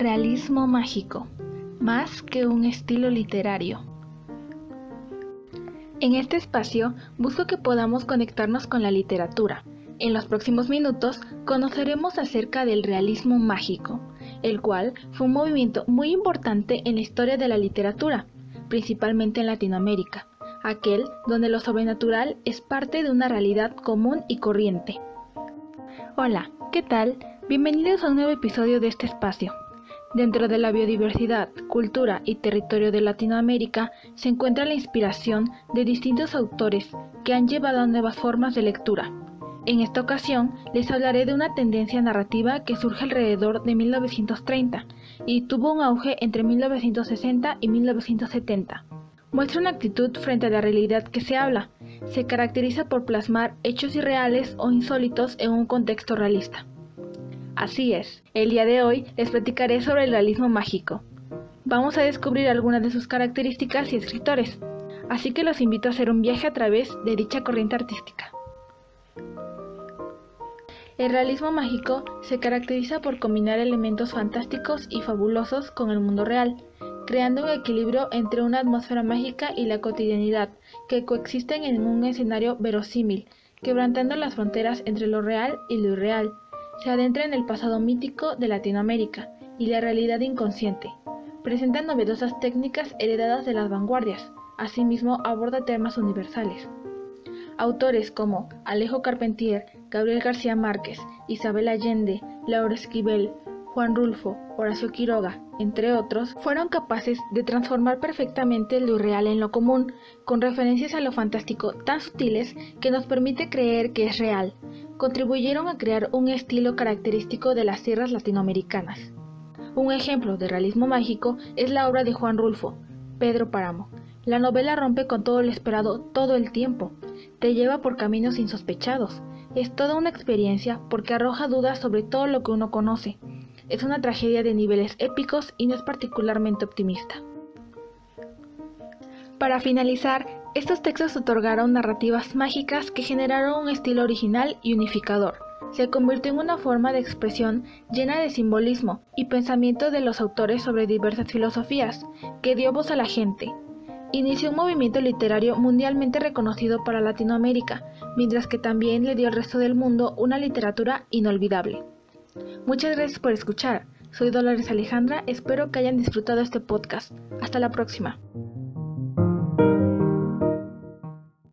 Realismo mágico, más que un estilo literario. En este espacio busco que podamos conectarnos con la literatura. En los próximos minutos conoceremos acerca del realismo mágico, el cual fue un movimiento muy importante en la historia de la literatura, principalmente en Latinoamérica, aquel donde lo sobrenatural es parte de una realidad común y corriente. Hola, ¿qué tal? Bienvenidos a un nuevo episodio de este espacio. Dentro de la biodiversidad, cultura y territorio de Latinoamérica se encuentra la inspiración de distintos autores que han llevado a nuevas formas de lectura. En esta ocasión les hablaré de una tendencia narrativa que surge alrededor de 1930 y tuvo un auge entre 1960 y 1970. Muestra una actitud frente a la realidad que se habla. Se caracteriza por plasmar hechos irreales o insólitos en un contexto realista. Así es, el día de hoy les platicaré sobre el realismo mágico. Vamos a descubrir algunas de sus características y escritores, así que los invito a hacer un viaje a través de dicha corriente artística. El realismo mágico se caracteriza por combinar elementos fantásticos y fabulosos con el mundo real, creando un equilibrio entre una atmósfera mágica y la cotidianidad que coexisten en un escenario verosímil, quebrantando las fronteras entre lo real y lo irreal, se adentra en el pasado mítico de Latinoamérica y la realidad inconsciente. Presenta novedosas técnicas heredadas de las vanguardias. Asimismo, aborda temas universales. Autores como Alejo Carpentier, Gabriel García Márquez, Isabel Allende, Laura Esquivel, Juan Rulfo, Horacio Quiroga, entre otros, fueron capaces de transformar perfectamente lo irreal en lo común, con referencias a lo fantástico tan sutiles que nos permite creer que es real, contribuyeron a crear un estilo característico de las tierras latinoamericanas. Un ejemplo de realismo mágico es la obra de Juan Rulfo, Pedro Páramo. La novela rompe con todo lo esperado todo el tiempo, te lleva por caminos insospechados. Es toda una experiencia porque arroja dudas sobre todo lo que uno conoce. Es una tragedia de niveles épicos y no es particularmente optimista. Para finalizar, estos textos otorgaron narrativas mágicas que generaron un estilo original y unificador. Se convirtió en una forma de expresión llena de simbolismo y pensamiento de los autores sobre diversas filosofías, que dio voz a la gente. Inició un movimiento literario mundialmente reconocido para Latinoamérica, mientras que también le dio al resto del mundo una literatura inolvidable. Muchas gracias por escuchar. Soy Dolores Alejandra, espero que hayan disfrutado este podcast. Hasta la próxima.